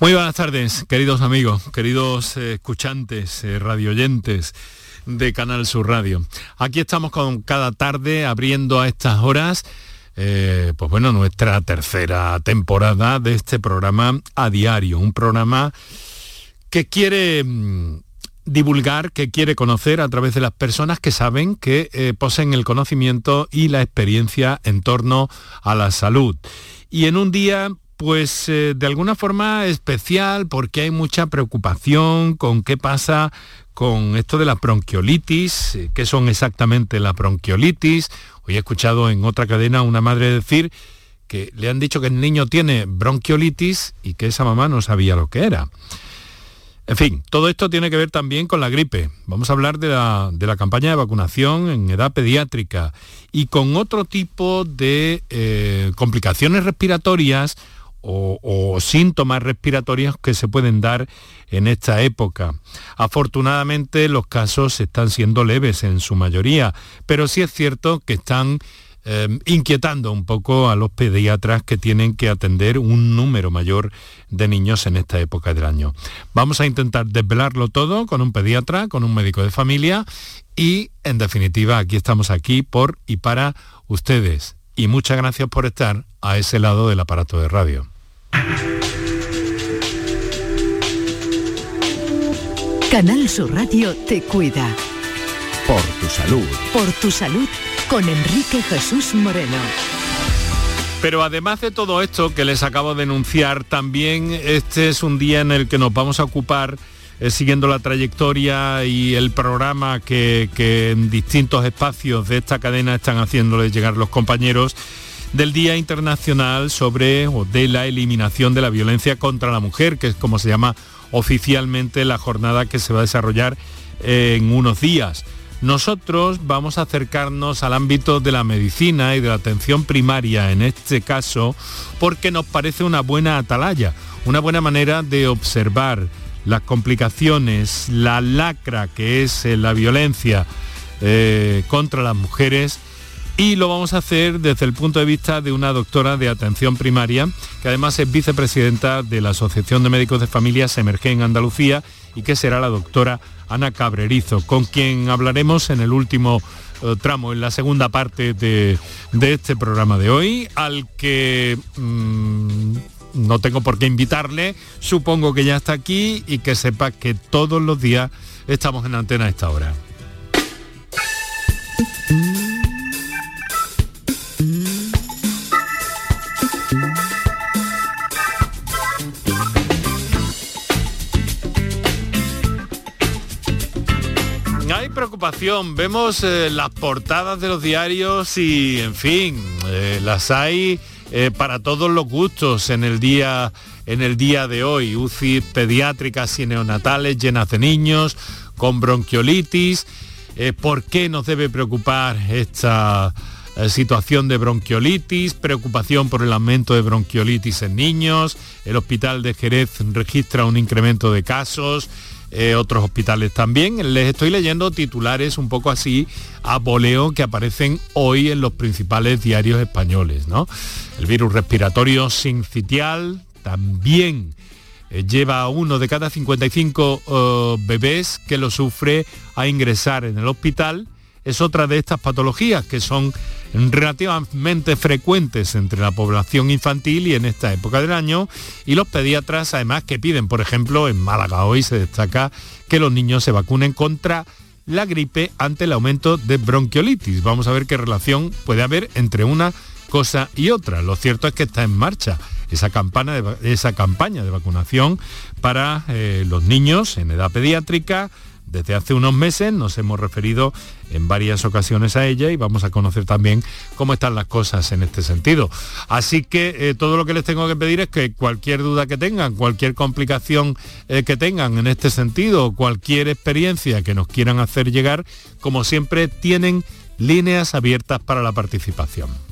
Muy buenas tardes, queridos amigos, queridos eh, escuchantes, eh, radioyentes de Canal Sur Radio. Aquí estamos con cada tarde abriendo a estas horas, eh, pues bueno, nuestra tercera temporada de este programa a diario, un programa que quiere mm, divulgar, que quiere conocer a través de las personas que saben que poseen el conocimiento y la experiencia en torno a la salud. Y en un día pues eh, de alguna forma especial porque hay mucha preocupación con qué pasa con esto de la bronquiolitis, eh, qué son exactamente la bronquiolitis. Hoy he escuchado en otra cadena una madre decir que le han dicho que el niño tiene bronquiolitis y que esa mamá no sabía lo que era. En fin, todo esto tiene que ver también con la gripe. Vamos a hablar de la, campaña de vacunación en edad pediátrica y con otro tipo de eh, complicaciones respiratorias o, síntomas respiratorios que se pueden dar en esta época. Afortunadamente los casos están siendo leves en su mayoría, pero sí es cierto que están eh, inquietando un poco a los pediatras que tienen que atender un número mayor de niños en esta época del año. Vamos a intentar desvelarlo todo con un pediatra, con un médico de familia y en definitiva aquí estamos aquí por y para ustedes. Y muchas gracias por estar a ese lado del aparato de radio. Canal Sur Radio te cuida. Por tu salud. Por tu salud con Enrique Jesús Moreno. Pero además de todo esto que les acabo de enunciar, también este es un día en el que nos vamos a ocupar eh, siguiendo la trayectoria y el programa que, que en distintos espacios de esta cadena están haciéndoles llegar los compañeros del Día Internacional sobre o de la eliminación de la violencia contra la mujer, que es como se llama oficialmente la jornada que se va a desarrollar en unos días. Nosotros vamos a acercarnos al ámbito de la medicina y de la atención primaria en este caso porque nos parece una buena atalaya, una buena manera de observar las complicaciones, la lacra que es eh, la violencia eh, contra las mujeres y lo vamos a hacer desde el punto de vista de una doctora de atención primaria, que además es vicepresidenta de la Asociación de Médicos de Familias Emerge en Andalucía y que será la doctora Ana Cabrerizo, con quien hablaremos en el último eh, tramo, en la segunda parte de, este programa de hoy, al que mm, no tengo por qué invitarle, supongo que ya está aquí y que sepa que todos los días estamos en antena a esta hora. Preocupación. Vemos eh, las portadas de los diarios y, en fin, eh, las hay eh, para todos los gustos en el día en el día de hoy. UCI pediátricas y neonatales llenas de niños con bronquiolitis. ¿Por qué nos debe preocupar esta situación de bronquiolitis? Preocupación por el aumento de bronquiolitis en niños. El hospital de Jerez registra un incremento de casos. Eh, otros hospitales también. Les estoy leyendo titulares un poco así a boleo que aparecen hoy en los principales diarios españoles. ¿no? El virus respiratorio sincitial también eh, lleva a uno de cada 55 eh, bebés que lo sufre a ingresar en el hospital. Es otra de estas patologías que son relativamente frecuentes entre la población infantil y en esta época del año y los pediatras además que piden, por ejemplo, en Málaga hoy se destaca que los niños se vacunen contra la gripe ante el aumento de bronquiolitis. Vamos a ver qué relación puede haber entre una cosa y otra. Lo cierto es que está en marcha esa, campaña de, vacunación para eh, los niños en edad pediátrica, desde hace unos meses nos hemos referido en varias ocasiones a ella y vamos a conocer también cómo están las cosas en este sentido. Así que eh, todo lo que les tengo que pedir es que cualquier duda que tengan, cualquier complicación eh, que tengan en este sentido, cualquier experiencia que nos quieran hacer llegar, como siempre tienen líneas abiertas para la participación.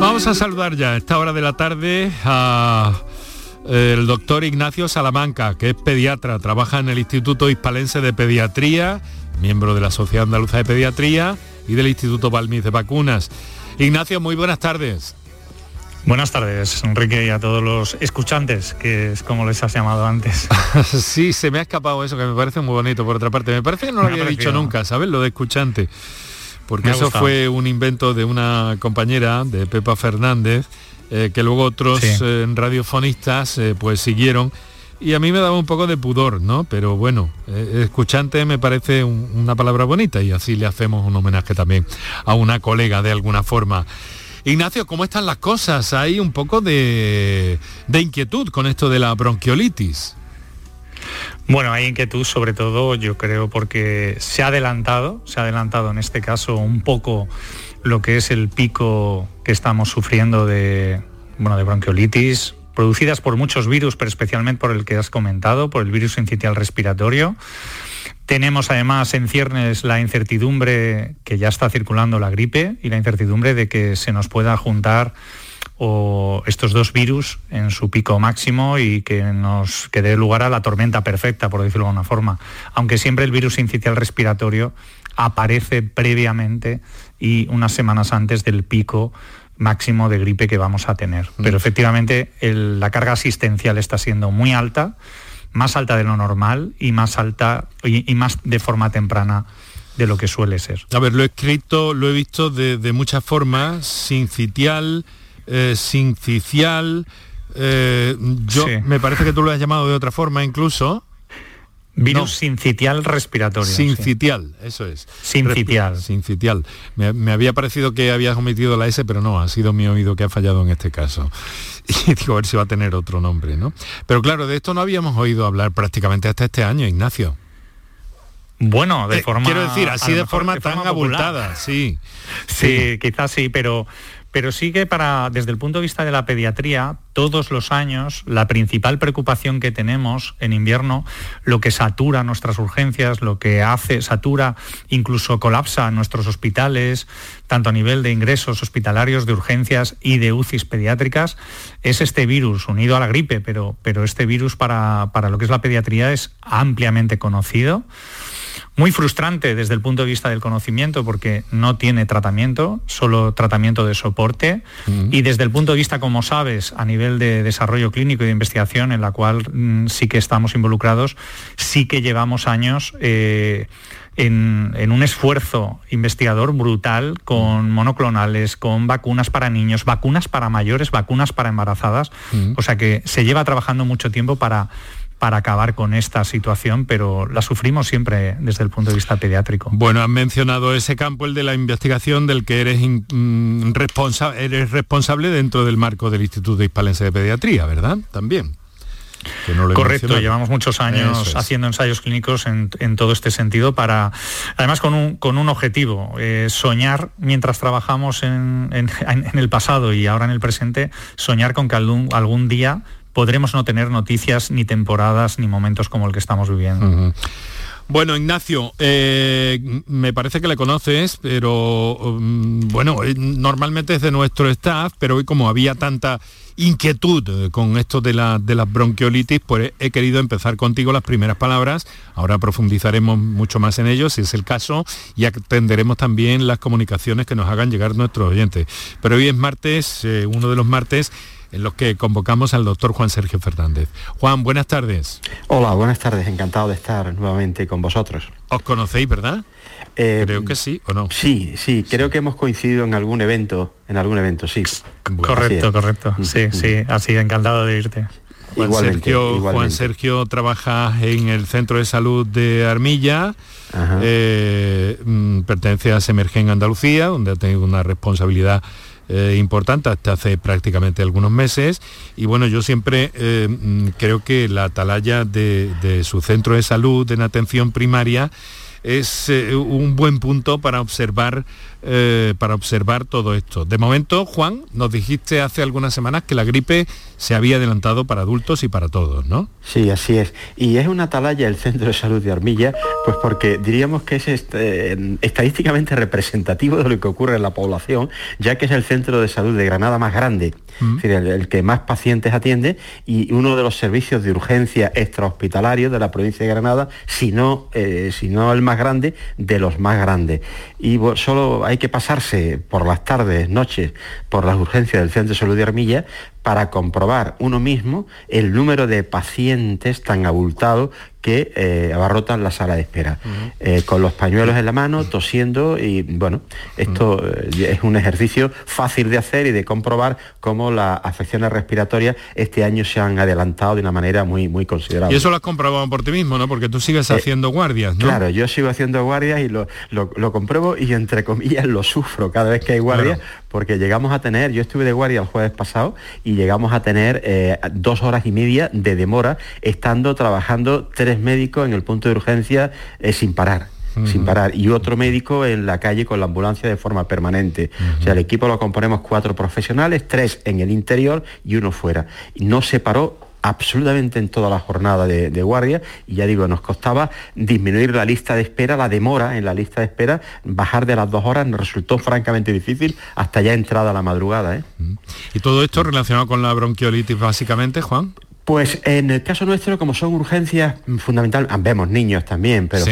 Vamos a saludar ya a esta hora de la tarde a eh, el doctor Ignacio Salamanca, que es pediatra, trabaja en el Instituto Hispalense de Pediatría, miembro de la Sociedad Andaluza de Pediatría y del Instituto Balmis de Vacunas. Ignacio, muy buenas tardes. Buenas tardes, Enrique, y a todos los escuchantes, que es como les has llamado antes. sí, se me ha escapado eso, que me parece muy bonito, por otra parte. Me parece que no lo había dicho nunca, ¿sabes? Lo de escuchante porque eso fue un invento de una compañera, de Pepa Fernández, eh, que luego otros eh, radiofonistas eh, pues siguieron y a mí me daba un poco de pudor, ¿no? Pero bueno, escuchante me parece una palabra bonita y así le hacemos un homenaje también a una colega de alguna forma. Ignacio, ¿cómo están las cosas? Hay un poco de, de inquietud con esto de la bronquiolitis. Bueno, hay inquietud sobre todo, yo creo, porque se ha adelantado, se ha adelantado en este caso un poco lo que es el pico que estamos sufriendo de, bueno, de bronquiolitis, producidas por muchos virus, pero especialmente por el que has comentado, por el virus sincitial respiratorio. Tenemos además en ciernes la incertidumbre que ya está circulando la gripe y la incertidumbre de que se nos pueda juntar estos dos virus en su pico máximo y que nos que dé lugar a la tormenta perfecta, por decirlo de alguna forma. Aunque siempre el virus incitial respiratorio aparece previamente y unas semanas antes del pico máximo de gripe que vamos a tener. Mm. Pero efectivamente la carga asistencial está siendo muy alta, más alta de lo normal y más alta y, más de forma temprana de lo que suele ser. A ver, lo he escrito, lo he visto de, de muchas formas, sincitial, eh, sincicial, eh, yo me parece que tú lo has llamado de otra forma incluso. Virus sincitial respiratorio. Sincitial, eso es. Sincitial. sincitial. Me, había parecido que habías omitido la S, pero no, ha sido mi oído que ha fallado en este caso. Y digo, a ver si va a tener otro nombre, ¿no? Pero claro, de esto no habíamos oído hablar prácticamente hasta este año, Ignacio. Bueno, de eh, forma... Quiero decir, así de forma, tan abultada, sí. Sí, quizás sí, pero pero sí que para, desde el punto de vista de la pediatría, todos los años la principal preocupación que tenemos en invierno, lo que satura nuestras urgencias, lo que hace, satura, incluso colapsa nuestros hospitales, tanto a nivel de ingresos hospitalarios, de urgencias y de UCIs pediátricas, es este virus unido a la gripe, pero, pero este virus para, para lo que es la pediatría es ampliamente conocido muy frustrante desde el punto de vista del conocimiento porque no tiene tratamiento, solo tratamiento de soporte. Y desde el punto de vista, como sabes, a nivel de desarrollo clínico y de investigación, en la cual mm, sí que estamos involucrados, sí que llevamos años. Eh, en, un esfuerzo investigador brutal con monoclonales, con vacunas para niños, vacunas para mayores, vacunas para embarazadas. O sea que se lleva trabajando mucho tiempo para para acabar con esta situación, pero la sufrimos siempre desde el punto de vista pediátrico. Bueno, han mencionado ese campo, el de la investigación, del que eres, mm, eres responsable dentro del marco del Instituto Hispalense de Pediatría, ¿verdad? También. Correcto, llevamos muchos años haciendo ensayos clínicos en, todo este sentido para, además con un, con un objetivo, eh, soñar mientras trabajamos en, el pasado y ahora en el presente, soñar con que algún, algún día podremos no tener noticias ni temporadas ni momentos como el que estamos viviendo. Bueno, Ignacio, eh, me parece que le conoces, pero mm, bueno, eh, normalmente es de nuestro staff, pero hoy como había tanta inquietud eh, con esto de, la, de las bronquiolitis, pues he querido empezar contigo las primeras palabras. Ahora profundizaremos mucho más en ello, si es el caso, y atenderemos también las comunicaciones que nos hagan llegar nuestros oyentes. Pero hoy es martes, uno de los martes en los que convocamos al doctor Juan Sergio Fernández. Juan, buenas tardes. Hola, buenas tardes, encantado de estar nuevamente con vosotros. ¿Os conocéis, verdad? Eh, creo que sí, ¿o no? Sí, sí, creo que hemos coincidido en algún evento, en algún evento, sí. correcto, correcto. Sí, sí, así, encantado de irte. Juan, Sergio, Juan Sergio trabaja en el Centro de Salud de Armilla, eh, mm, pertenece a Semergen Andalucía, donde ha tenido una responsabilidad eh, importante hasta hace prácticamente algunos meses. Y bueno, yo siempre eh, mm, creo que la atalaya de, de su centro de salud en atención primaria es eh, un buen punto para observar, eh, para observar todo esto. De momento, Juan, nos dijiste hace algunas semanas que la gripe se había adelantado para adultos y para todos, ¿no? Sí, así es. Y es una atalaya el Centro de Salud de Armilla, pues porque diríamos que es este, estadísticamente representativo de lo que ocurre en la población, ya que es el centro de salud de Granada más grande, mm. es decir, el, que más pacientes atiende y uno de los servicios de urgencia extrahospitalarios de la provincia de Granada, si no, eh, si no el más grande, de los más grandes. Y solo hay que pasarse por las tardes, noches, por las urgencias del Centro de Salud de Armilla para comprobar uno mismo el número de pacientes tan abultados que eh, abarrotan la sala de espera, eh, con los pañuelos en la mano, tosiendo y bueno, esto eh, es un ejercicio fácil de hacer y de comprobar cómo las afecciones respiratorias este año se han adelantado de una manera muy, muy considerable. Y eso lo has comprobado por ti mismo, ¿no? Porque tú sigues haciendo guardias, ¿no? Claro, yo sigo haciendo guardias y lo, compruebo y entre comillas lo sufro cada vez que hay guardias, porque llegamos a tener, yo estuve de guardia el jueves pasado y llegamos a tener dos horas y media de demora estando trabajando tres médico en el punto de urgencia eh, sin parar sin parar, y otro médico en la calle con la ambulancia de forma permanente. O sea, el equipo lo componemos cuatro profesionales, tres en el interior y uno fuera. Y no se paró absolutamente en toda la jornada de, guardia y ya digo, nos costaba disminuir la lista de espera, la demora en la lista de espera, bajar de las dos horas nos resultó francamente difícil hasta ya entrada la madrugada. ¿eh? ¿Y todo esto relacionado con la bronquiolitis básicamente, Juan? Pues en el caso nuestro, como son urgencias fundamentales, ah, vemos niños también, pero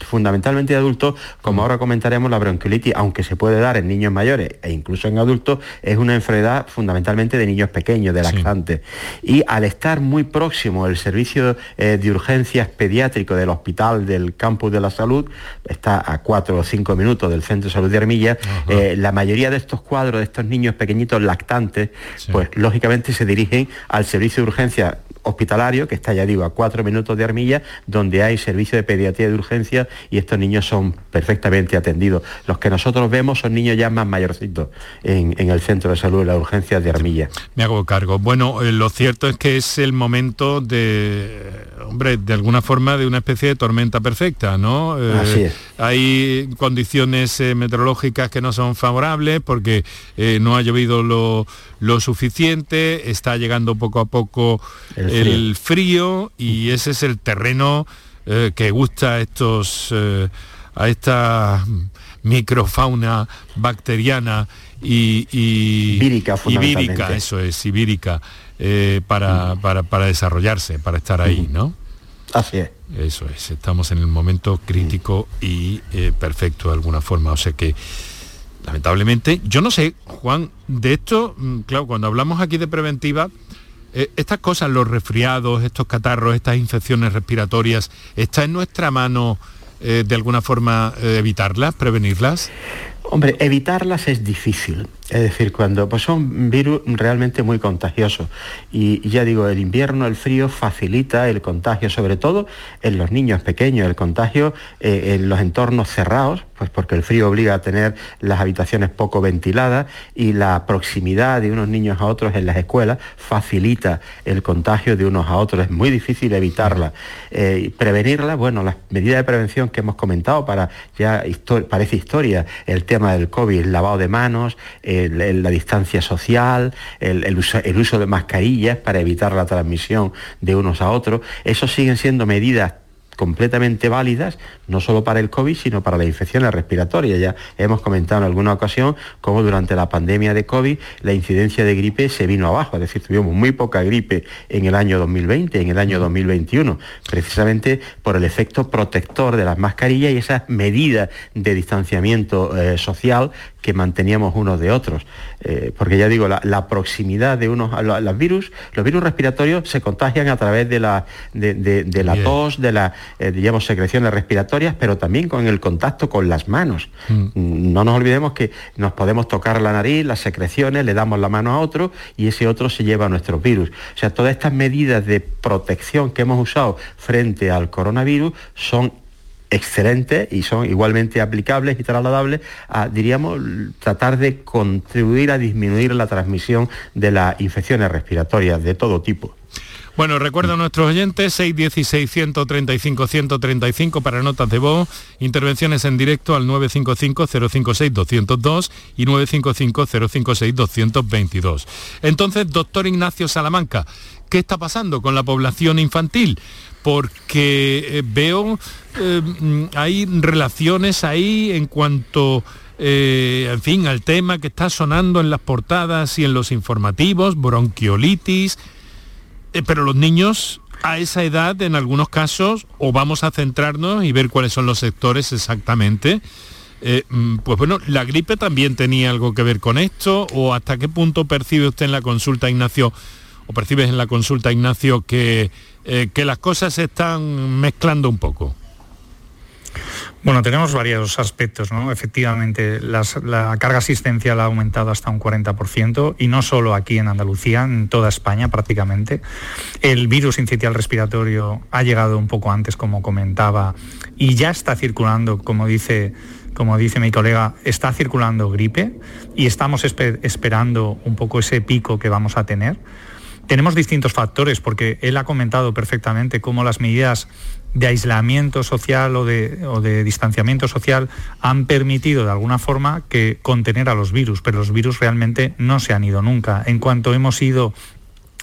fundamentalmente, adultos, como mm. ahora comentaremos, la bronquiolitis, aunque se puede dar en niños mayores e incluso en adultos, es una enfermedad fundamentalmente de niños pequeños, de lactantes. Y al estar muy próximo el servicio eh, de urgencias pediátrico del hospital del campus de la salud, está a cuatro o cinco minutos del centro de salud de Armilla, eh, la mayoría de estos cuadros de estos niños pequeñitos lactantes, pues lógicamente se dirigen al servicio de urgencias hospitalario, que está ya digo a cuatro minutos de Armilla, donde hay servicio de pediatría de urgencia y estos niños son perfectamente atendidos. Los que nosotros vemos son niños ya más mayorcitos en, el centro de salud de la urgencia de Armilla. Me hago cargo. Bueno, eh, lo cierto es que es el momento de, hombre, de alguna forma de una especie de tormenta perfecta, ¿no? Eh, Así es. Hay condiciones eh, meteorológicas que no son favorables porque no ha llovido lo, lo suficiente, está llegando poco a poco el frío, y ese es el terreno eh, que gusta a estos eh, a esta microfauna bacteriana y, y vírica, eso es, ibírica, eh, para, para, desarrollarse, para estar ahí, ¿no? Así es. Eso es, estamos en el momento crítico y perfecto de alguna forma. O sea que, lamentablemente, yo no sé, Juan, de esto, mm, claro, cuando hablamos aquí de preventiva, eh, estas cosas, los resfriados, estos catarros, estas infecciones respiratorias, ¿está en nuestra mano eh, de alguna forma eh, evitarlas, prevenirlas? Hombre, evitarlas es difícil. Es decir, cuando pues son virus realmente muy contagiosos. Y, ya digo, el invierno, el frío facilita el contagio, sobre todo en los niños pequeños, el contagio en los entornos cerrados, pues porque el frío obliga a tener las habitaciones poco ventiladas y la proximidad de unos niños a otros en las escuelas facilita el contagio de unos a otros. Es muy difícil evitarla. Eh, prevenirla, bueno, las medidas de prevención que hemos comentado para ya parece historia, el tema del COVID, el lavado de manos, la distancia social, el, uso, el uso de mascarillas para evitar la transmisión de unos a otros, eso siguen siendo medidas completamente válidas, no solo para el COVID, sino para las infecciones respiratorias. Ya hemos comentado en alguna ocasión cómo durante la pandemia de COVID la incidencia de gripe se vino abajo, es decir, tuvimos muy poca gripe en el año 2020, en el año 2021, precisamente por el efecto protector de las mascarillas y esas medidas de distanciamiento eh, social que manteníamos unos de otros. Eh, porque ya digo, la, proximidad de unos a los virus, los virus respiratorios se contagian a través de la, de, la tos, de las, eh, digamos, secreciones respiratorias, pero también con el contacto con las manos. Mm. No nos olvidemos que nos podemos tocar la nariz, las secreciones, le damos la mano a otro y ese otro se lleva a nuestros virus. O sea, todas estas medidas de protección que hemos usado frente al coronavirus son excelentes y son igualmente aplicables y trasladables a, diríamos, tratar de contribuir a disminuir la transmisión de las infecciones respiratorias de todo tipo. Bueno, recuerda a nuestros oyentes, 616-135-135 para notas de voz, intervenciones en directo al 955-056-202 y 955-056-222. Entonces, doctor Ignacio Salamanca, ¿qué está pasando con la población infantil? Porque eh, veo, eh, hay relaciones ahí en cuanto... Eh, en fin, al tema que está sonando en las portadas y en los informativos, bronquiolitis, pero los niños a esa edad, en algunos casos, o vamos a centrarnos y ver cuáles son los sectores exactamente, mm, pues bueno, la gripe también tenía algo que ver con esto, o hasta qué punto percibe usted en la consulta, Ignacio, o percibes en la consulta, Ignacio, que, eh, que las cosas se están mezclando un poco. Bueno, tenemos varios aspectos, ¿no? Efectivamente, la carga asistencial ha aumentado hasta un 40% y no solo aquí en Andalucía, en toda España prácticamente. El virus incitial respiratorio ha llegado un poco antes, como comentaba, y ya está circulando, como dice como dice mi colega, está circulando gripe y estamos esperando un poco ese pico que vamos a tener. Tenemos distintos factores porque él ha comentado perfectamente cómo las medidas de aislamiento social o de, distanciamiento social han permitido de alguna forma que contener a los virus, pero los virus realmente no se han ido nunca. En cuanto hemos ido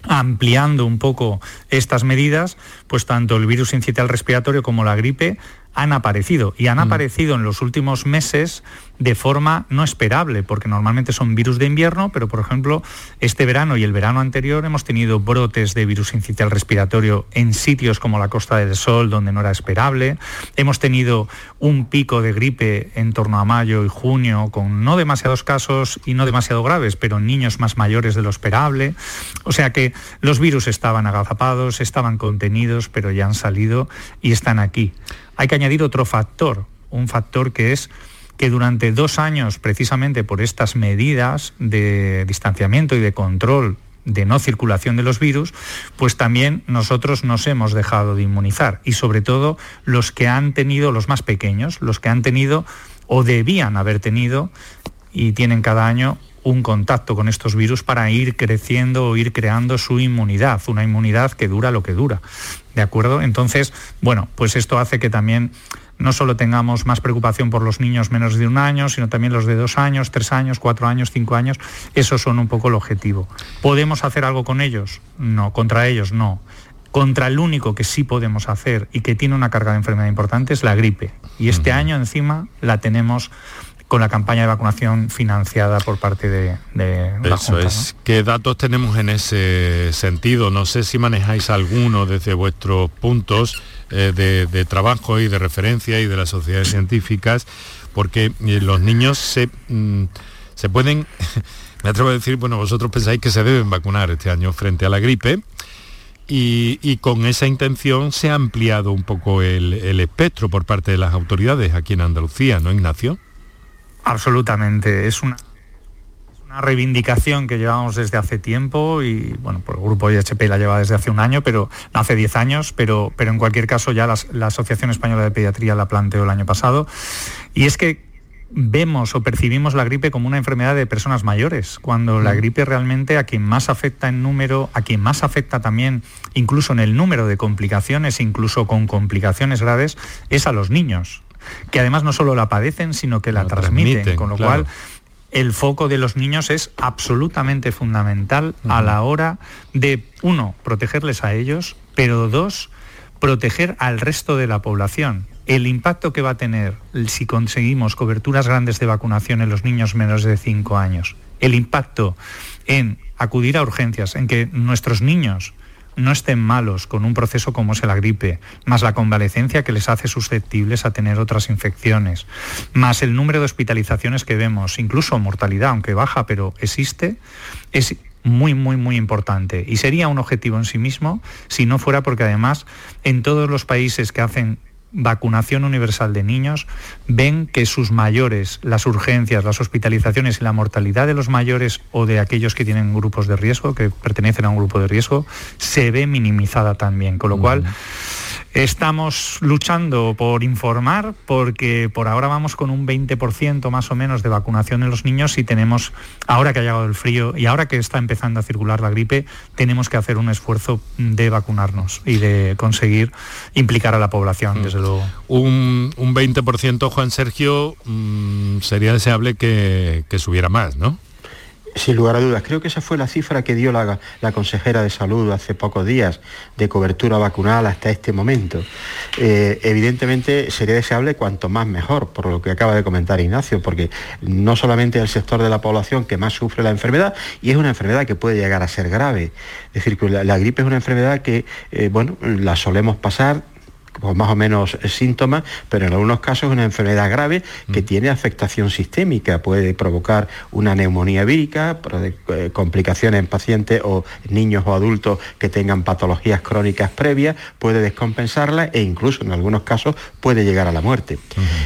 ampliando un poco estas medidas, pues tanto el virus incitial respiratorio como la gripe han aparecido y han mm. aparecido en los últimos meses de forma no esperable, porque normalmente son virus de invierno, pero por ejemplo, este verano y el verano anterior hemos tenido brotes de virus incitial respiratorio en sitios como la Costa del Sol, donde no era esperable. Hemos tenido un pico de gripe en torno a mayo y junio, con no demasiados casos y no demasiado graves, pero niños más mayores de lo esperable. O sea que los virus estaban agazapados, estaban contenidos, pero ya han salido y están aquí. Hay que añadir otro factor, un factor que es que durante dos años, precisamente por estas medidas de distanciamiento y de control de no circulación de los virus, pues también nosotros nos hemos dejado de inmunizar. Y sobre todo los que han tenido, los más pequeños, los que han tenido o debían haber tenido y tienen cada año un contacto con estos virus para ir creciendo o ir creando su inmunidad, una inmunidad que dura lo que dura. ¿De acuerdo? Entonces, bueno, pues esto hace que también no solo tengamos más preocupación por los niños menos de un año, sino también los de dos años, tres años, cuatro años, cinco años. Esos son un poco el objetivo. ¿Podemos hacer algo con ellos? No, contra ellos no. Contra el único que sí podemos hacer y que tiene una carga de enfermedad importante es la gripe. Y este año encima la tenemos con la campaña de vacunación financiada por parte de, la Eso es. ¿Qué datos tenemos en ese sentido? No sé si manejáis alguno desde vuestros puntos eh, de, trabajo y de referencia y de las sociedades científicas, porque eh, los niños se, mm, se pueden, me atrevo a decir, bueno, vosotros pensáis que se deben vacunar este año frente a la gripe, y, con esa intención se ha ampliado un poco el, el espectro por parte de las autoridades aquí en Andalucía, ¿no, Ignacio? Absolutamente, es una, una reivindicación que llevamos desde hace tiempo y bueno, por el grupo IHP la lleva desde hace un año, pero hace 10 años, pero, pero en cualquier caso ya la Asociación Española de Pediatría la planteó el año pasado. Y es que vemos o percibimos la gripe como una enfermedad de personas mayores, cuando la mm. gripe realmente a quien más afecta en número, a quien más afecta también incluso en el número de complicaciones, incluso con complicaciones graves, es a los niños que además no solo la padecen, sino que la, transmiten, con lo cual el foco de los niños es absolutamente fundamental a la hora de, uno, protegerles a ellos, pero dos, proteger al resto de la población. El impacto que va a tener si conseguimos coberturas grandes de vacunación en los niños menos de 5 años, el impacto en acudir a urgencias, en que nuestros niños no estén malos con un proceso como es la gripe, más la convalecencia que les hace susceptibles a tener otras infecciones, más el número de hospitalizaciones que vemos, incluso mortalidad, aunque baja, pero existe, es muy, muy, muy importante. Y sería un objetivo en sí mismo si no fuera porque además en todos los países que hacen vacunación universal de niños, ven que sus mayores, las urgencias, las hospitalizaciones y la mortalidad de los mayores o de aquellos que tienen grupos de riesgo, que pertenecen a un grupo de riesgo, se ve minimizada también. Con lo cual, Estamos luchando por informar porque por ahora vamos con un 20% más o menos de vacunación en los niños y tenemos, ahora que ha llegado el frío y ahora que está empezando a circular la gripe, tenemos que hacer un esfuerzo de vacunarnos y de conseguir implicar a la población, mm. desde luego. Un, 20%, Juan Sergio, mm, sería deseable que, que subiera más, ¿no? Sin lugar a dudas, creo que esa fue la cifra que dio la, consejera de salud hace pocos días de cobertura vacunal hasta este momento. Eh, evidentemente sería deseable cuanto más mejor, por lo que acaba de comentar Ignacio, porque no solamente el sector de la población que más sufre la enfermedad, y es una enfermedad que puede llegar a ser grave. Es decir, que la, gripe es una enfermedad que, eh, bueno, la solemos pasar con más o menos síntomas, pero en algunos casos es una enfermedad grave que mm. tiene afectación sistémica, puede provocar una neumonía vírica, eh, complicaciones en pacientes o niños o adultos que tengan patologías crónicas previas, puede descompensarla e incluso en algunos casos puede llegar a la muerte.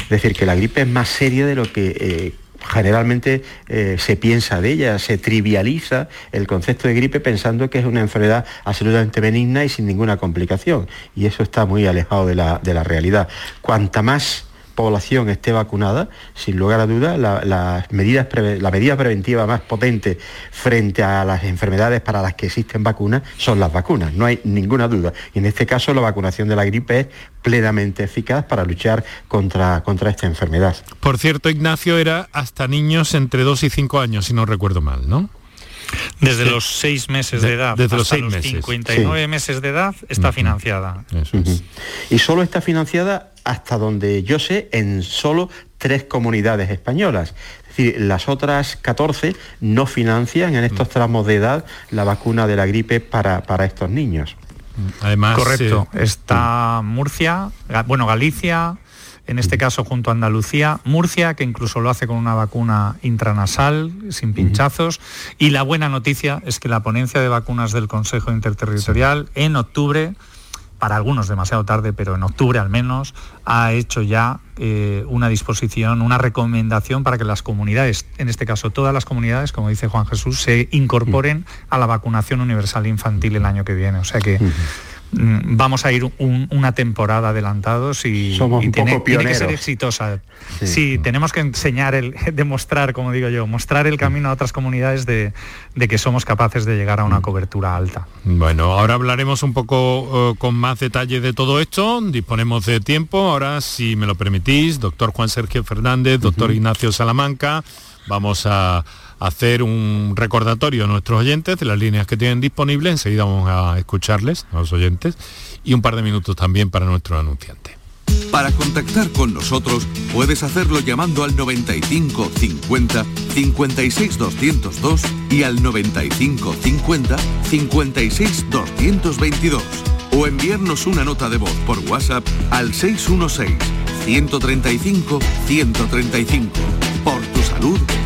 Es decir, que la gripe es más seria de lo que... Eh, generalmente eh, se piensa de ella, se trivializa el concepto de gripe pensando que es una enfermedad absolutamente benigna y sin ninguna complicación. Y eso está muy alejado de la, de la realidad. Cuanta más población esté vacunada, sin lugar a dudas, la, la medida preventiva más potente frente a las enfermedades para las que existen vacunas son las vacunas, no hay ninguna duda. Y en este caso la vacunación de la gripe es plenamente eficaz para luchar contra, contra esta enfermedad. Por cierto, Ignacio, era hasta niños entre 2 y 5 años, si no recuerdo mal, ¿no? Desde los seis meses de, edad desde los, seis meses. 59 meses de edad está financiada. Y solo está financiada hasta donde yo sé en solo tres comunidades españolas. Es decir, las otras 14 no financian en estos tramos de edad la vacuna de la gripe para, para estos niños. Además, correcto. Eh, está Murcia, bueno, Galicia, en este caso junto a Andalucía, Murcia, que incluso lo hace con una vacuna intranasal, sin pinchazos, y la buena noticia es que la ponencia de vacunas del Consejo Interterritorial en octubre para algunos demasiado tarde, pero en octubre al menos, ha hecho ya eh, una disposición, una recomendación para que las comunidades, en este caso todas las comunidades, como dice Juan Jesús, se incorporen a la vacunación universal infantil el año que viene. O sea que vamos a ir una temporada adelantados y, Somos tiene, que ser exitosa. Sí. tenemos que enseñar, el, demostrar, como digo yo, mostrar el camino a otras comunidades de, que somos capaces de llegar a una mm. cobertura alta. Bueno, ahora hablaremos un poco eh, con más detalle de todo esto, disponemos de tiempo. Ahora, si me lo permitís, doctor Juan Sergio Fernández, doctor Ignacio Salamanca, vamos a hacer un recordatorio a nuestros oyentes de las líneas que tienen disponibles. Enseguida vamos a escucharles, a los oyentes, y un par de minutos también para nuestro anunciante. Para contactar con nosotros puedes hacerlo llamando al 95 50 56 202 y al 95 50 56 222 o enviarnos una nota de voz por WhatsApp al 616 135 135 por tu salud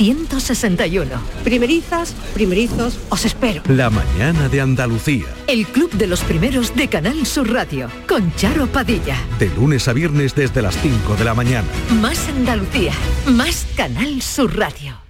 161. Primerizas, primerizos, os espero. La mañana de Andalucía. El club de los primeros de Canal Sur Radio, con Charo Padilla. De lunes a viernes desde las 5 de la mañana. Más Andalucía, más Canal Sur Radio.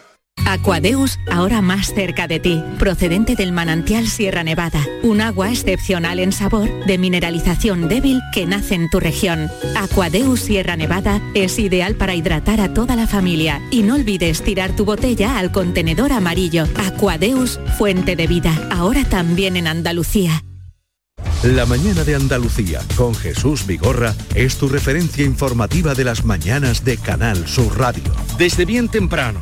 Aquadeus, ahora más cerca de ti, procedente del manantial Sierra Nevada, un agua excepcional en sabor, de mineralización débil que nace en tu región. Aquadeus Sierra Nevada es ideal para hidratar a toda la familia y no olvides tirar tu botella al contenedor amarillo. Aquadeus, fuente de vida, ahora también en Andalucía. La mañana de Andalucía con Jesús Vigorra es tu referencia informativa de las mañanas de Canal Sur Radio. Desde bien temprano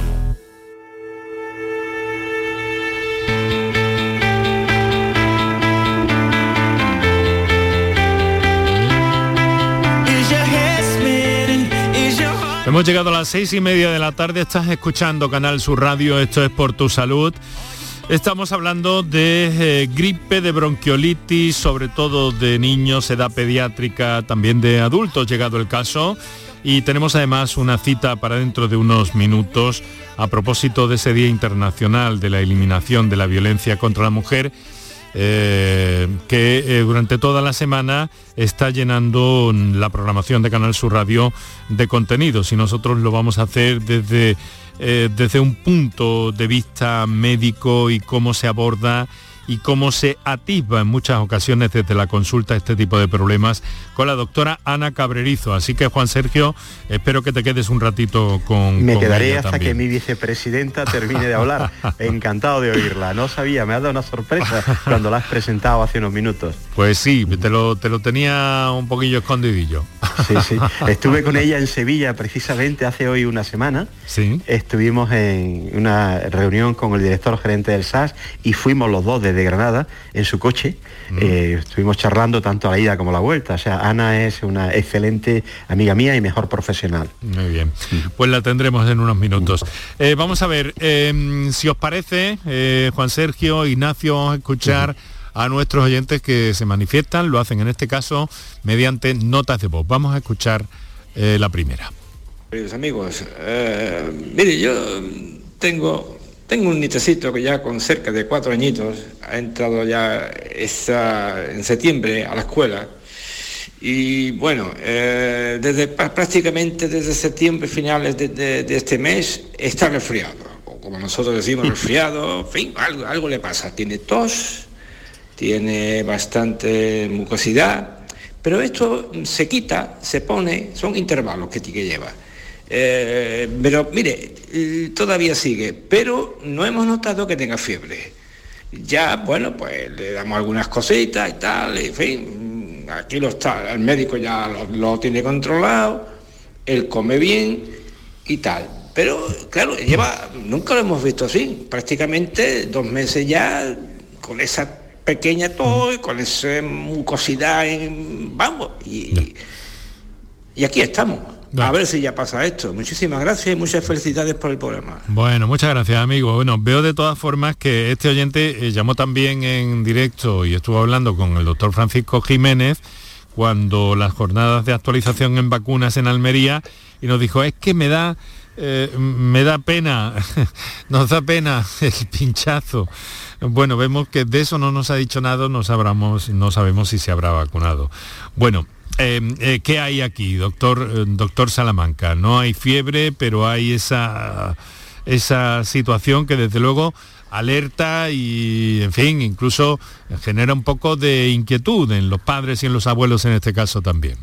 Hemos llegado a las seis y media de la tarde, estás escuchando Canal Sur Radio, esto es por tu salud. Estamos hablando de eh, gripe, de bronquiolitis, sobre todo de niños, edad pediátrica, también de adultos, llegado el caso. Y tenemos además una cita para dentro de unos minutos a propósito de ese Día Internacional de la Eliminación de la Violencia contra la Mujer eh, que eh, durante toda la semana está llenando la programación de Canal Sur Radio de contenidos. Y nosotros lo vamos a hacer desde, eh, desde un punto de vista médico y cómo se aborda y cómo se atisba en muchas ocasiones desde la consulta este tipo de problemas con la doctora Ana Cabrerizo. Así que Juan Sergio, espero que te quedes un ratito con... Me quedaré hasta que mi vicepresidenta termine de hablar. Encantado de oírla. No sabía, me ha dado una sorpresa cuando la has presentado hace unos minutos. Pues sí, te lo, te lo tenía un poquillo escondidillo. Sí, sí. Estuve con ella en Sevilla precisamente hace hoy una semana. Sí. Estuvimos en una reunión con el director gerente del SAS y fuimos los dos desde Granada en su coche. Mm. Eh, estuvimos charlando tanto a la ida como a la vuelta. O sea, Ana es una excelente amiga mía y mejor profesional. Muy bien, pues la tendremos en unos minutos. Eh, vamos a ver, eh, si os parece, eh, Juan Sergio, Ignacio, vamos a escuchar a nuestros oyentes que se manifiestan, lo hacen en este caso mediante notas de voz. Vamos a escuchar eh, la primera. Queridos amigos, eh, mire, yo tengo, tengo un nietecito que ya con cerca de cuatro añitos ha entrado ya esta- en septiembre a la escuela. Y bueno, eh, desde prá- prácticamente desde septiembre, finales de, de- de este mes, está resfriado. O como nosotros decimos, resfriado, en fin, algo, algo le pasa. Tiene tos, tiene bastante mucosidad, pero esto se quita, se pone, son intervalos que, que lleva. Eh, pero mire, eh, todavía sigue, pero no hemos notado que tenga fiebre. Ya, bueno, pues le damos algunas cositas y tal, en fin, aquí lo está, el médico ya lo, lo tiene controlado, él come bien y tal. Pero claro, lleva, nunca lo hemos visto así, prácticamente dos meses ya con esa pequeña tos, con esa mucosidad, en, vamos, y, y aquí estamos. A ver si ya pasa esto. Muchísimas gracias y muchas felicidades por el programa. Bueno, muchas gracias, amigo. Bueno, veo de todas formas que este oyente eh, llamó también en directo y estuvo hablando con el doctor Francisco Jiménez cuando las jornadas de actualización en vacunas en Almería y nos dijo, es que me da, eh, me da pena, nos da pena el pinchazo. Bueno, vemos que de eso no nos ha dicho nada, no, sabramos, no sabemos si se habrá vacunado. Bueno, ¿qué hay aquí, doctor, eh, doctor Salamanca? No hay fiebre, pero hay esa, esa situación que desde luego alerta y, en fin, incluso genera un poco de inquietud en los padres y en los abuelos en este caso también.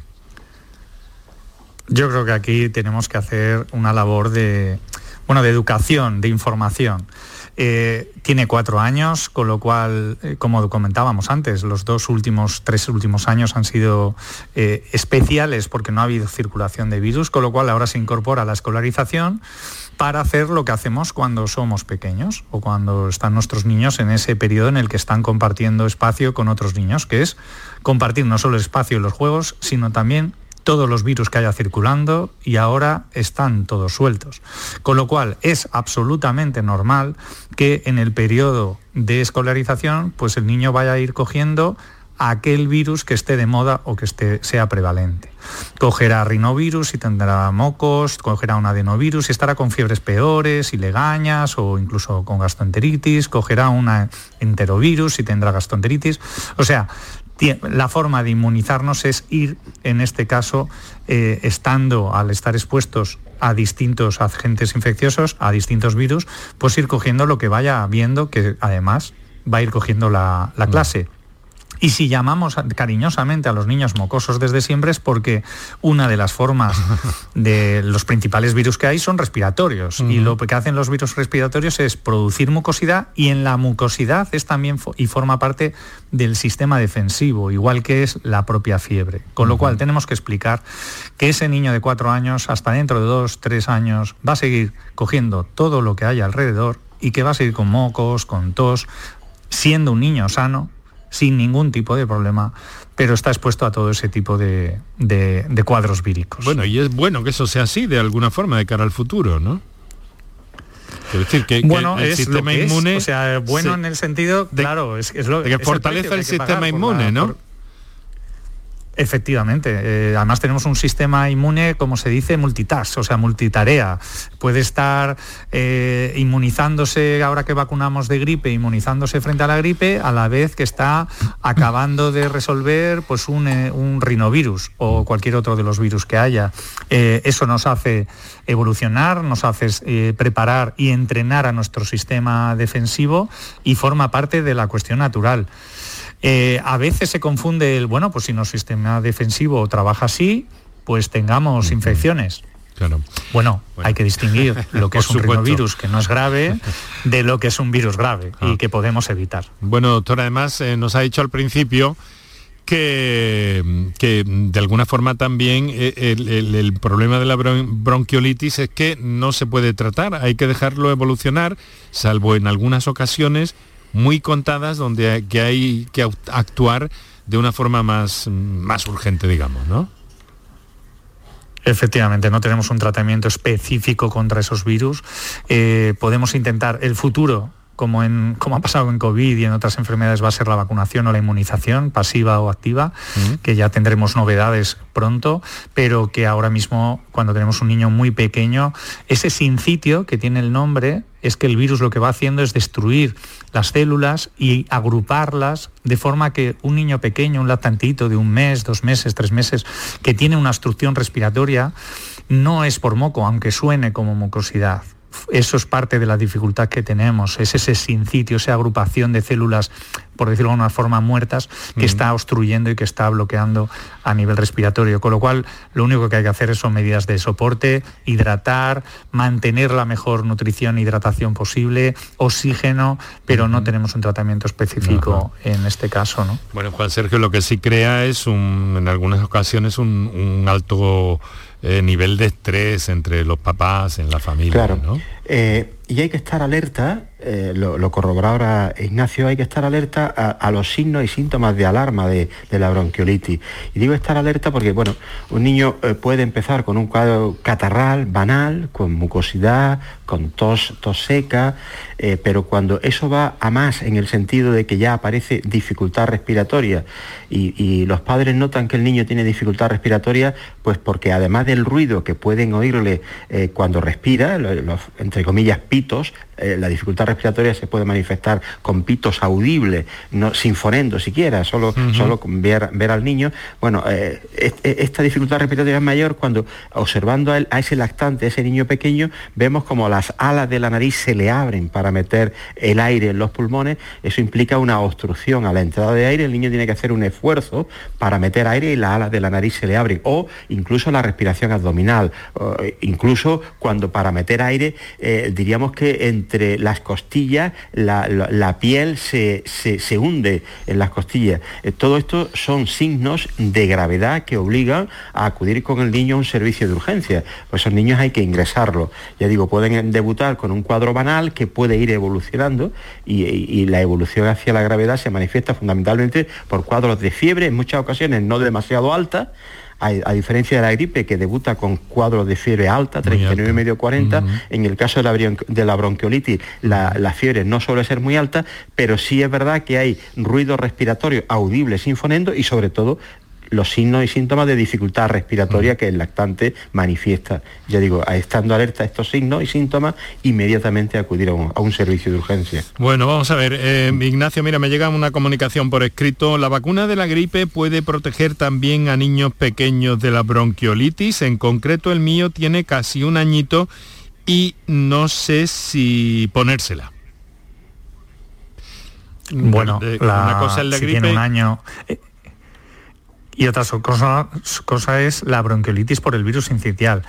Yo creo que aquí tenemos que hacer una labor de, bueno, de educación, de información. Eh, tiene cuatro años, con lo cual, eh, como comentábamos antes, los dos últimos, tres últimos años han sido eh, especiales porque no ha habido circulación de virus, con lo cual ahora se incorpora la escolarización para hacer lo que hacemos cuando somos pequeños o cuando están nuestros niños en ese periodo en el que están compartiendo espacio con otros niños, que es compartir no solo el espacio y los juegos, sino también todos los virus que haya circulando y ahora están todos sueltos. Con lo cual es absolutamente normal que en el periodo de escolarización pues el niño vaya a ir cogiendo aquel virus que esté de moda o que esté, sea prevalente. Cogerá rinovirus y tendrá mocos, cogerá un adenovirus y estará con fiebres peores y legañas o incluso con gastroenteritis, cogerá un enterovirus y tendrá gastroenteritis. O sea, la forma de inmunizarnos es ir, en este caso, eh, estando, al estar expuestos a distintos agentes infecciosos, a distintos virus, pues ir cogiendo lo que vaya viendo que además va a ir cogiendo la, la mm. clase. Y si llamamos cariñosamente a los niños mocosos desde siempre es porque una de las formas de los principales virus que hay son respiratorios. Y lo que hacen los virus respiratorios es producir mucosidad y en la mucosidad es también y forma parte del sistema defensivo, igual que es la propia fiebre. Con lo cual tenemos que explicar que ese niño de cuatro años, hasta dentro de dos, tres años, va a seguir cogiendo todo lo que haya alrededor y que va a seguir con mocos, con tos, siendo un niño sano sin ningún tipo de problema, pero está expuesto a todo ese tipo de, cuadros víricos. Bueno, y es bueno que eso sea así de alguna forma de cara al futuro, ¿no? Quiero decir que, bueno, el sistema inmune, o sea, bueno en el sentido, claro, es, lo que fortalece el, sistema inmune, ¿no? Efectivamente. Eh, además tenemos un sistema inmune, como se dice, multitask, o sea, multitarea. Puede estar eh, inmunizándose ahora que vacunamos de gripe, inmunizándose frente a la gripe, a la vez que está acabando de resolver pues, un, eh, rinovirus o cualquier otro de los virus que haya. eso nos hace evolucionar, nos hace preparar y entrenar a nuestro sistema defensivo y forma parte de la cuestión natural. Eh, a veces se confunde el, bueno, pues si nuestro sistema defensivo trabaja así, pues tengamos infecciones. Claro. Bueno, hay que distinguir lo que es un rinovirus que no es grave de lo que es un virus grave y ah. que podemos evitar. Bueno, doctor, además eh, nos ha dicho al principio que, que, de alguna forma también eh, el, problema de la bronquiolitis es que no se puede tratar, hay que dejarlo evolucionar, salvo en algunas ocasiones muy contadas donde hay, que hay que actuar de una forma más, más urgente, digamos, ¿no? Efectivamente, no tenemos un tratamiento específico contra esos virus. Eh, podemos intentar el futuro como, en, como ha pasado en COVID y en otras enfermedades, va a ser la vacunación o la inmunización, pasiva o activa, que ya tendremos novedades pronto, pero que ahora mismo, cuando tenemos un niño muy pequeño, ese sincitio que tiene el nombre es que el virus lo que va haciendo es destruir las células y agruparlas de forma que un niño pequeño, un lactantito de un mes, dos meses, tres meses, que tiene una obstrucción respiratoria, no es por moco, aunque suene como mucosidad eso es parte de la dificultad que tenemos, es ese sincitio, esa agrupación de células, por decirlo de una forma, muertas, que está obstruyendo y que está bloqueando a nivel respiratorio. Con lo cual, lo único que hay que hacer son medidas de soporte, hidratar, mantener la mejor nutrición e hidratación posible, oxígeno, pero no tenemos un tratamiento específico en este caso. ¿no? Bueno, Juan Sergio, lo que sí crea es en algunas ocasiones un alto eh, nivel de estrés entre los papás, en la familia. Claro. Eh, y hay que estar alerta, eh, lo, corrobora ahora Ignacio, hay que estar alerta a, los signos y síntomas de alarma de, la bronquiolitis. Y digo estar alerta porque, bueno, un niño puede empezar con un cuadro catarral, banal, con mucosidad, con tos, tos seca, pero cuando eso va a más en el sentido de que ya aparece dificultad respiratoria y, los padres notan que el niño tiene dificultad respiratoria, pues porque además del ruido que pueden oírle eh, cuando respira, entre comillas pitos, eh, la dificultad respiratoria se puede manifestar con pitos audibles, no, sin fonendo siquiera, solo, solo con ver, ver, al niño. Bueno, eh, esta dificultad respiratoria es mayor cuando observando a, a, ese lactante, a ese niño pequeño, vemos como las alas de la nariz se le abren para meter el aire en los pulmones. Eso implica una obstrucción a la entrada de aire. El niño tiene que hacer un esfuerzo para meter aire y las alas de la nariz se le abren. O incluso la respiración abdominal. incluso cuando para meter aire eh, diríamos que en entre las costillas, la, piel se, hunde en las costillas. Eh, todo esto son signos de gravedad que obligan a acudir con el niño a un servicio de urgencia. Pues esos niños hay que ingresarlos. Ya digo, pueden debutar con un cuadro banal que puede ir evolucionando y, la evolución hacia la gravedad se manifiesta fundamentalmente por cuadros de fiebre, en muchas ocasiones no demasiado alta, a, diferencia de la gripe que debuta con cuadros de fiebre alta, 39 medio 40, en el caso de la, bronquiolitis la, fiebre no suele ser muy alta, pero sí es verdad que hay ruido respiratorio audible sinfonendo y sobre todo los signos y síntomas de dificultad respiratoria que el lactante manifiesta. Ya digo, estando alerta a estos signos y síntomas, inmediatamente acudir a un, servicio de urgencia. Bueno, vamos a ver, eh, Ignacio, mira, me llega una comunicación por escrito. La vacuna de la gripe puede proteger también a niños pequeños de la bronquiolitis. En concreto, el mío tiene casi un añito y no sé si ponérsela. Bueno, eh, una cosa es la gripe. Tiene un año. Eh, y otra cosa, cosa, es la bronquiolitis por el virus incitial.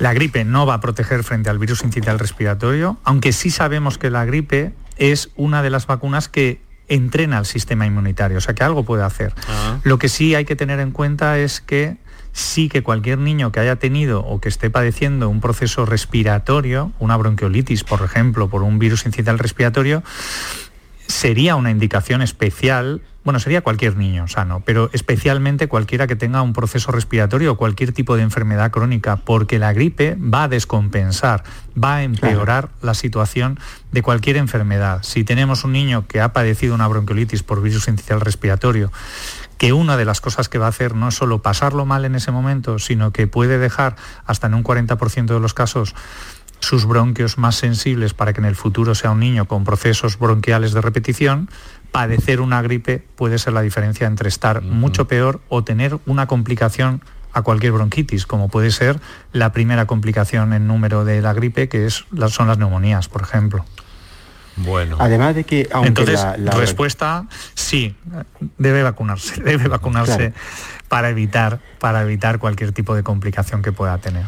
La gripe no va a proteger frente al virus incitial respiratorio, aunque sí sabemos que la gripe es una de las vacunas que entrena al sistema inmunitario, o sea que algo puede hacer. Ah. Lo que sí hay que tener en cuenta es que sí que cualquier niño que haya tenido o que esté padeciendo un proceso respiratorio, una bronquiolitis, por ejemplo, por un virus incitial respiratorio, sería una indicación especial bueno, sería cualquier niño sano, pero especialmente cualquiera que tenga un proceso respiratorio o cualquier tipo de enfermedad crónica, porque la gripe va a descompensar, va a empeorar la situación de cualquier enfermedad. Si tenemos un niño que ha padecido una bronquiolitis por virus inicial respiratorio, que una de las cosas que va a hacer no es solo pasarlo mal en ese momento, sino que puede dejar hasta en un 40% de los casos sus bronquios más sensibles para que en el futuro sea un niño con procesos bronquiales de repetición, padecer una gripe puede ser la diferencia entre estar mucho peor o tener una complicación a cualquier bronquitis, como puede ser la primera complicación en número de la gripe, que es, son las neumonías, por ejemplo. Bueno. Además de que, Entonces, la, respuesta, sí, debe vacunarse, debe vacunarse para, evitar, para evitar cualquier tipo de complicación que pueda tener.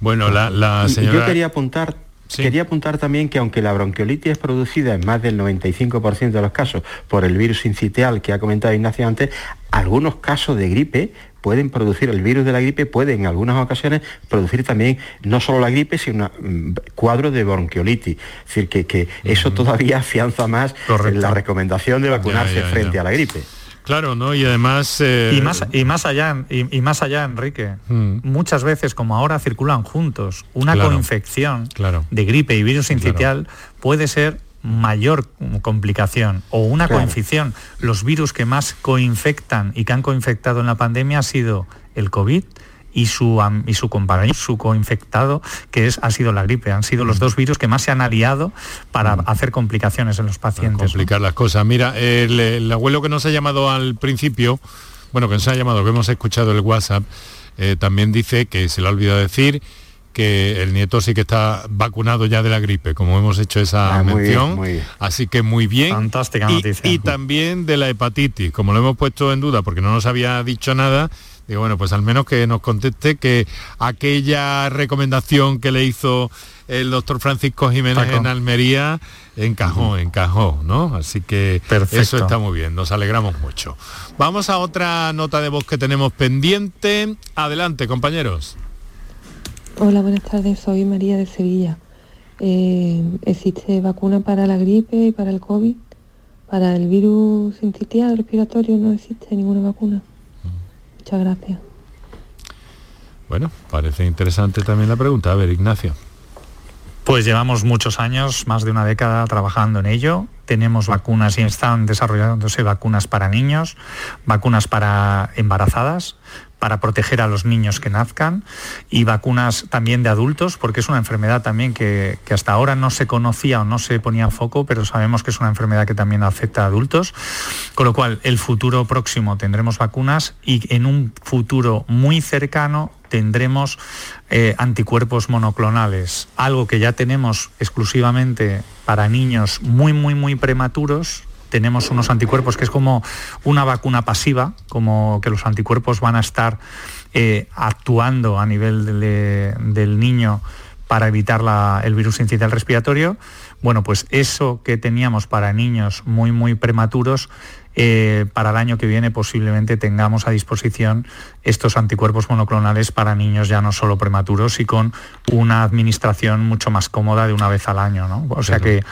Bueno, la, señora... yo quería apuntar Quería apuntar también que aunque la bronquiolitis es producida en más del 95% de los casos por el virus incitial que ha comentado Ignacio antes, algunos casos de gripe pueden producir, el virus de la gripe puede en algunas ocasiones producir también no solo la gripe, sino un mm, cuadro de bronquiolitis. Es decir, que, eso todavía afianza más la recomendación de vacunarse frente a la gripe. Claro, ¿no? Y además... Eh, y, más, y más allá, y, más allá, Enrique, mm. muchas veces, como ahora circulan juntos, una coinfección de gripe y virus incitial puede ser mayor complicación o una coinfección. Los virus que más coinfectan y que han coinfectado en la pandemia ha sido el COVID, y su, y su compañero, su coinfectado, que es, ha sido la gripe. Han sido los mm. dos virus que más se han aliado para mm. hacer complicaciones en los pacientes. complicar las cosas. Mira, el, abuelo que nos ha llamado al principio, bueno, que nos ha llamado, que hemos escuchado el WhatsApp, eh, también dice que se le ha olvidado decir que el nieto sí que está vacunado ya de la gripe, como hemos hecho esa ah, mención. Así que muy bien. Fantástica noticia. y también de la hepatitis, como lo hemos puesto en duda porque no nos había dicho nada, Digo, bueno, pues al menos que nos conteste que aquella recomendación que le hizo el doctor Francisco Jiménez en Almería encajó, encajó, ¿no? Así que eso está muy bien, nos alegramos mucho. Vamos a otra nota de voz que tenemos pendiente. Adelante, compañeros. Hola, buenas tardes, soy María de Sevilla. Eh, ¿Existe vacuna para la gripe y para el COVID? Para el virus sincitial respiratorio no existe ninguna vacuna. Muchas gracias. Bueno, parece interesante también la pregunta. A ver, Ignacio. Pues llevamos muchos años, más de una década trabajando en ello. Tenemos vacunas y están desarrollándose vacunas para niños, vacunas para embarazadas, para proteger a los niños que nazcan y vacunas también de adultos, porque es una enfermedad también que, hasta ahora no se conocía o no se ponía foco, pero sabemos que es una enfermedad que también afecta a adultos. Con lo cual, el futuro próximo tendremos vacunas y en un futuro muy cercano tendremos eh, anticuerpos monoclonales, algo que ya tenemos exclusivamente para niños muy, muy, muy prematuros, tenemos unos anticuerpos que es como una vacuna pasiva, como que los anticuerpos van a estar eh, actuando a nivel del niño para evitar el virus incidental respiratorio. Bueno, pues eso que teníamos para niños muy, muy prematuros, eh, para el año que viene posiblemente tengamos a disposición estos anticuerpos monoclonales para niños ya no solo prematuros y con una administración mucho más cómoda de una vez al año. O sea que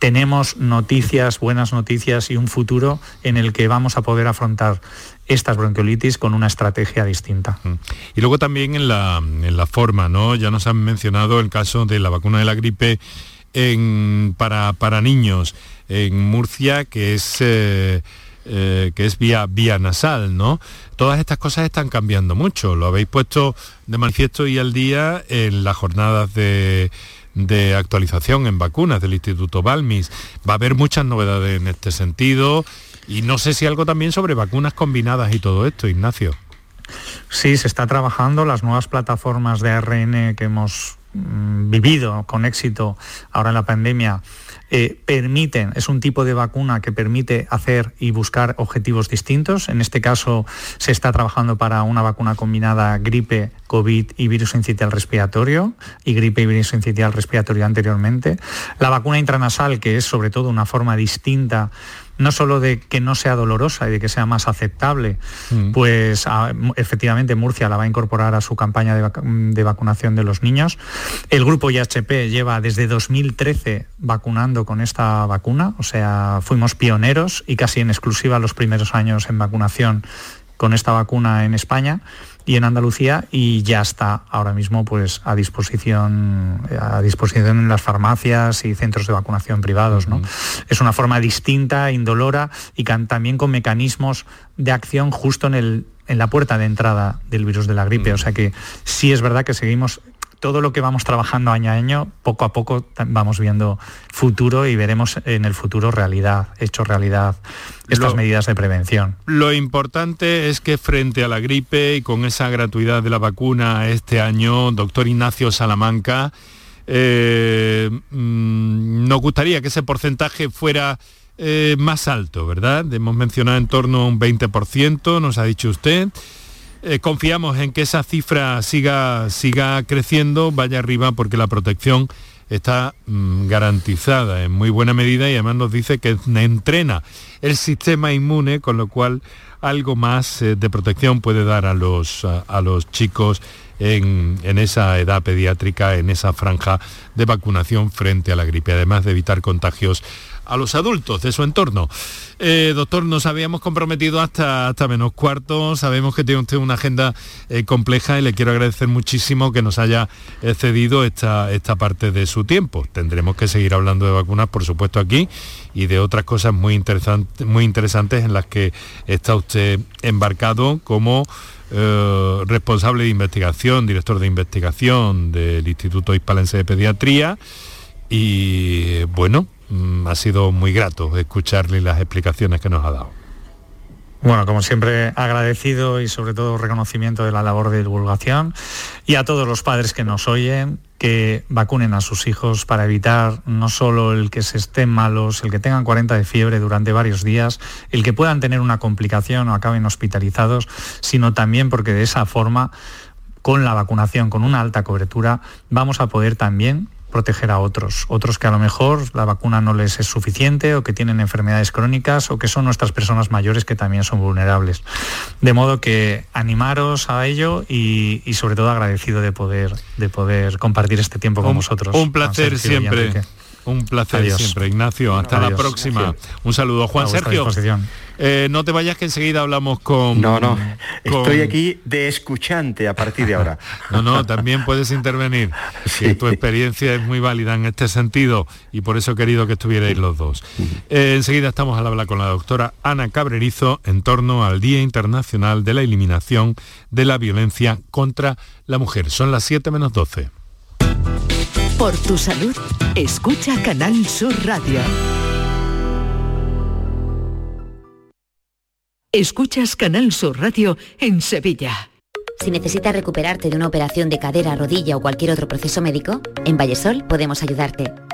tenemos noticias, buenas noticias y un futuro en el que vamos a poder afrontar estas bronquiolitis con una estrategia distinta. Mm. Y luego también en la, en la forma, ¿no? Ya nos han mencionado el caso de la vacuna de la gripe para, para niños en Murcia, que es... Eh, eh, que es vía, vía nasal, ¿no? Todas estas cosas están cambiando mucho, lo habéis puesto de manifiesto y al día en las jornadas de, de actualización en vacunas del Instituto Balmis. Va a haber muchas novedades en este sentido y no sé si algo también sobre vacunas combinadas y todo esto, Ignacio. Sí, se está trabajando las nuevas plataformas de ARN que hemos mm, vivido con éxito ahora en la pandemia eh, permiten, es un tipo de vacuna que permite hacer y buscar objetivos distintos. En este caso se está trabajando para una vacuna combinada gripe, COVID y virus incitial respiratorio y gripe y virus incitial respiratorio anteriormente. La vacuna intranasal, que es sobre todo una forma distinta no solo de que no sea dolorosa y de que sea más aceptable, mm. pues ah, efectivamente Murcia la va a incorporar a su campaña de, vacunación de los niños. El grupo IHP lleva desde 2013 vacunando con esta vacuna, o sea, fuimos pioneros y casi en exclusiva los primeros años en vacunación con esta vacuna en España y en Andalucía y ya está ahora mismo pues a disposición a disposición en las farmacias y centros de vacunación privados ¿no? es una forma distinta indolora y también con mecanismos de acción justo en el en la puerta de entrada del virus de la gripe. O sea que sí es verdad que seguimos todo lo que vamos trabajando año a año, poco a poco vamos viendo futuro y veremos en el futuro realidad, hecho realidad, estas medidas de prevención. Lo importante es que frente a la gripe y con esa gratuidad de la vacuna este año, doctor Ignacio Salamanca, eh, mm, nos gustaría que ese porcentaje fuera eh, más alto, ¿verdad? Hemos mencionado en torno a un 20%, nos ha dicho usted. Eh, confiamos en que esa cifra siga, siga creciendo, vaya arriba, porque la protección está mm, garantizada en muy buena medida y además nos dice que entrena el sistema inmune, con lo cual algo más eh, de protección puede dar a los, a, los chicos en, en, esa edad pediátrica, en esa franja de vacunación frente a la gripe, además de evitar contagios a los adultos de su entorno. Eh, doctor, nos habíamos comprometido hasta, hasta menos cuarto, sabemos que tiene usted una agenda eh, compleja y le quiero agradecer muchísimo que nos haya eh, cedido esta, esta parte de su tiempo. Tendremos que seguir hablando de vacunas, por supuesto, aquí y de otras cosas muy, interesantes muy interesantes en las que está usted embarcado como responsable de investigación, director de investigación del Instituto Hispalense de Pediatría. Y bueno, Mm, ha sido muy grato escucharle las explicaciones que nos ha dado. Bueno, como siempre, agradecido y sobre todo reconocimiento de la labor de divulgación y a todos los padres que nos oyen, que vacunen a sus hijos para evitar no solo el que se estén malos, el que tengan 40 de fiebre durante varios días, el que puedan tener una complicación o acaben hospitalizados, sino también porque de esa forma, con la vacunación, con una alta cobertura, vamos a poder también proteger a otros, otros que a lo mejor la vacuna no les es suficiente o que tienen enfermedades crónicas o que son nuestras personas mayores que también son vulnerables. De modo que animaros a ello y, sobre todo agradecido de poder, de poder compartir este tiempo con vosotros. Un placer siempre. Un placer siempre, Ignacio. Hasta la próxima. Un saludo. Juan Sergio. Eh, no te vayas que enseguida hablamos con... No, no, estoy aquí de escuchante a partir de ahora. no, no, también puedes intervenir. tu experiencia es muy válida en este sentido y por eso he querido que estuvierais los dos. Eh, enseguida estamos al hablar con la doctora Ana Cabrerizo en torno al Día Internacional de la Eliminación de la Violencia contra la Mujer. Son las 7 menos 12. Por tu salud, escucha Canal Sur Radio. Escuchas Canal Sur Radio en Sevilla. Si necesitas recuperarte de una operación de cadera, rodilla o cualquier otro proceso médico, en Vallesol podemos ayudarte.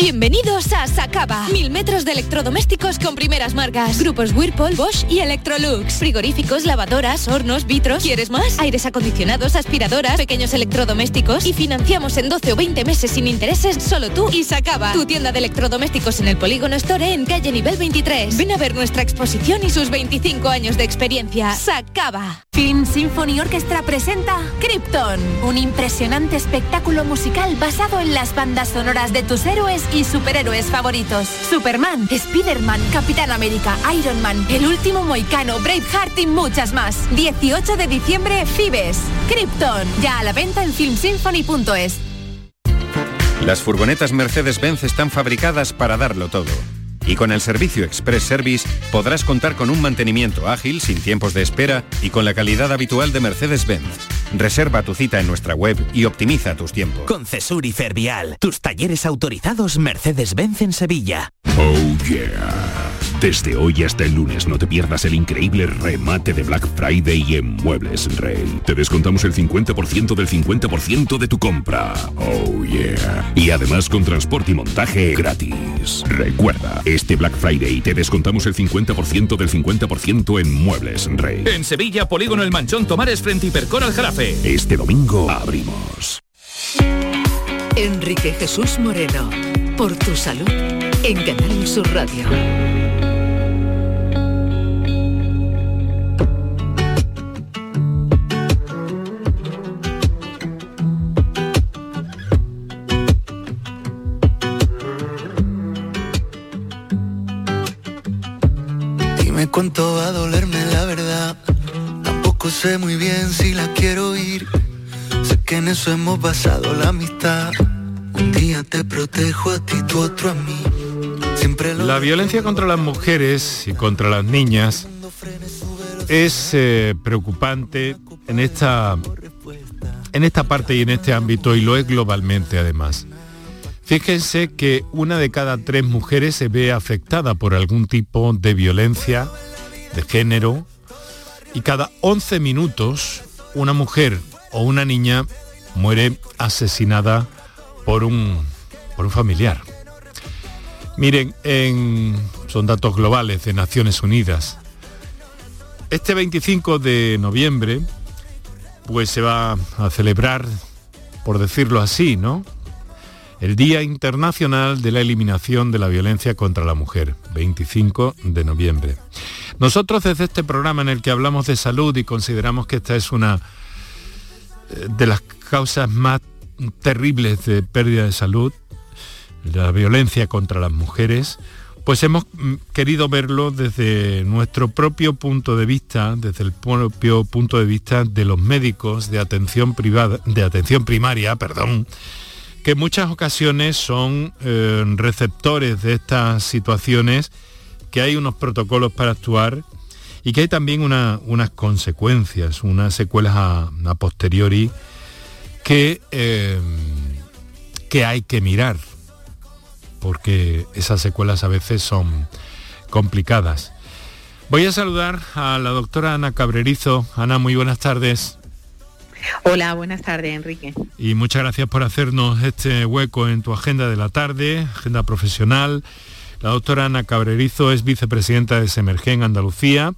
Bienvenidos a Sacaba. Mil metros de electrodomésticos con primeras marcas. Grupos Whirlpool, Bosch y Electrolux. Frigoríficos, lavadoras, hornos, vitros. ¿Quieres más? Aires acondicionados, aspiradoras, pequeños electrodomésticos. Y financiamos en 12 o 20 meses sin intereses solo tú y Sacaba. Tu tienda de electrodomésticos en el Polígono Store en calle nivel 23. Ven a ver nuestra exposición y sus 25 años de experiencia. Sacaba. Film Symphony Orchestra presenta Krypton, un impresionante espectáculo musical basado en las bandas sonoras de tus héroes y superhéroes favoritos. Superman, Spider-Man, Capitán América, Iron Man, El Último Moicano, Braveheart y muchas más. 18 de diciembre, Fibes. Krypton, ya a la venta en filmsymphony.es. Las furgonetas Mercedes-Benz están fabricadas para darlo todo. Y con el servicio Express Service podrás contar con un mantenimiento ágil, sin tiempos de espera y con la calidad habitual de Mercedes-Benz. Reserva tu cita en nuestra web y optimiza tus tiempos. Con Cesur y Fervial, tus talleres autorizados Mercedes-Benz en Sevilla. Oh yeah. Desde hoy hasta el lunes no te pierdas el increíble remate de Black Friday en Muebles Rey. Te descontamos el 50% del 50% de tu compra. Oh yeah. Y además con transporte y montaje gratis. Recuerda, este Black Friday te descontamos el 50% del 50% en Muebles Rey. En Sevilla, Polígono El Manchón Tomares frente Hipercor al Jarafe. Este domingo abrimos. Enrique Jesús Moreno, por tu salud, en Canal Sur Radio. Cuánto va a dolerme la verdad. Tampoco sé muy bien si la quiero ir. Sé que en eso hemos basado la amistad. Un día te protejo a ti, tú otro a mí. Siempre lo La violencia contra las mujeres y contra las niñas es eh, preocupante en esta, en esta parte y en este ámbito y lo es globalmente además. Fíjense que una de cada tres mujeres se ve afectada por algún tipo de violencia de género y cada 11 minutos una mujer o una niña muere asesinada por un, por un familiar. Miren, en, son datos globales de Naciones Unidas. Este 25 de noviembre, pues se va a celebrar, por decirlo así, ¿no? El Día Internacional de la Eliminación de la Violencia contra la Mujer, 25 de noviembre. Nosotros desde este programa en el que hablamos de salud y consideramos que esta es una eh, de las causas más terribles de pérdida de salud, la violencia contra las mujeres, pues hemos mm, querido verlo desde nuestro propio punto de vista, desde el propio punto de vista de los médicos de atención privada, de atención primaria, perdón, que en muchas ocasiones son eh, receptores de estas situaciones, que hay unos protocolos para actuar y que hay también una- unas consecuencias, unas secuelas a, posteriori que, eh, que hay que mirar, porque esas secuelas a veces son complicadas. Voy a saludar a la doctora Ana Cabrerizo. Ana, muy buenas tardes. Hola, buenas tardes, Enrique. Y muchas gracias por hacernos este hueco en tu agenda de la tarde, agenda profesional. La doctora Ana Cabrerizo es vicepresidenta de Semergen Andalucía,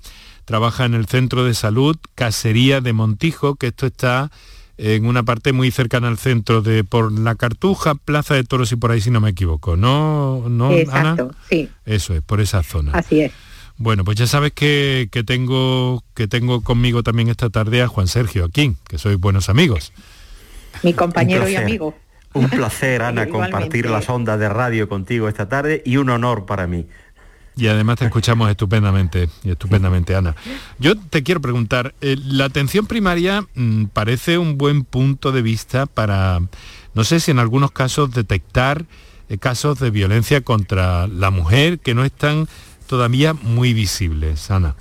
trabaja en el Centro de Salud Casería de Montijo, que esto está en una parte muy cercana al centro de por la Cartuja, Plaza de Toros y por ahí si no me equivoco, ¿no, no Ana? Sí, Eso es, por esa zona. así es. Bueno, pues ya sabes que, que tengo, que tengo conmigo también esta tarde a Juan Sergio Aquín, que sois buenos amigos. Mi compañero y amigo. Un placer, Ana, compartir las ondas de radio contigo esta tarde y un honor para mí. Y además te escuchamos estupendamente, y estupendamente, Ana. Yo te quiero preguntar, eh, la atención primaria mm, parece un buen punto de vista para, no sé si en algunos casos detectar eh, casos de violencia contra la mujer que no están todavía muy visibles, Ana.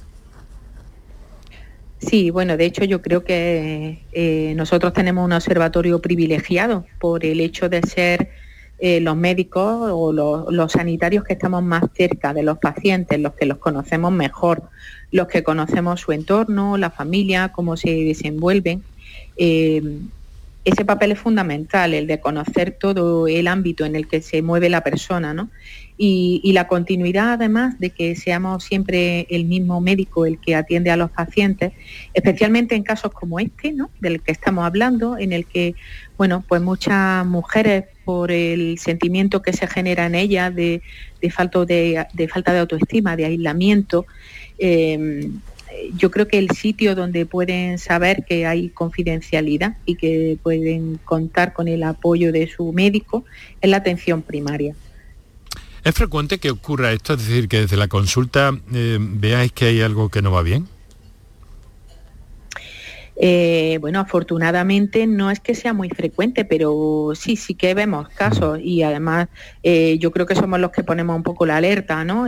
Sí, bueno, de hecho yo creo que eh, nosotros tenemos un observatorio privilegiado por el hecho de ser eh, los médicos o los, sanitarios que estamos más cerca de los pacientes, los que los conocemos mejor, los que conocemos su entorno, la familia, cómo se desenvuelven. Eh, ese papel es fundamental, el de conocer todo el ámbito en el que se mueve la persona, ¿no? Y, la continuidad, además, de que seamos siempre el mismo médico el que atiende a los pacientes, especialmente en casos como este, ¿no? Del que estamos hablando, en el que, bueno, pues muchas mujeres, por el sentimiento que se genera en ellas de, falta, de, falta de autoestima, de aislamiento, eh, yo creo que el sitio donde pueden saber que hay confidencialidad y que pueden contar con el apoyo de su médico es la atención primaria. ¿Es frecuente que ocurra esto? Es decir, que desde la consulta eh, veáis que hay algo que no va bien. Eh, bueno, afortunadamente no es que sea muy frecuente, pero sí, sí que vemos casos y además eh, yo creo que somos los que ponemos un poco la alerta, ¿no?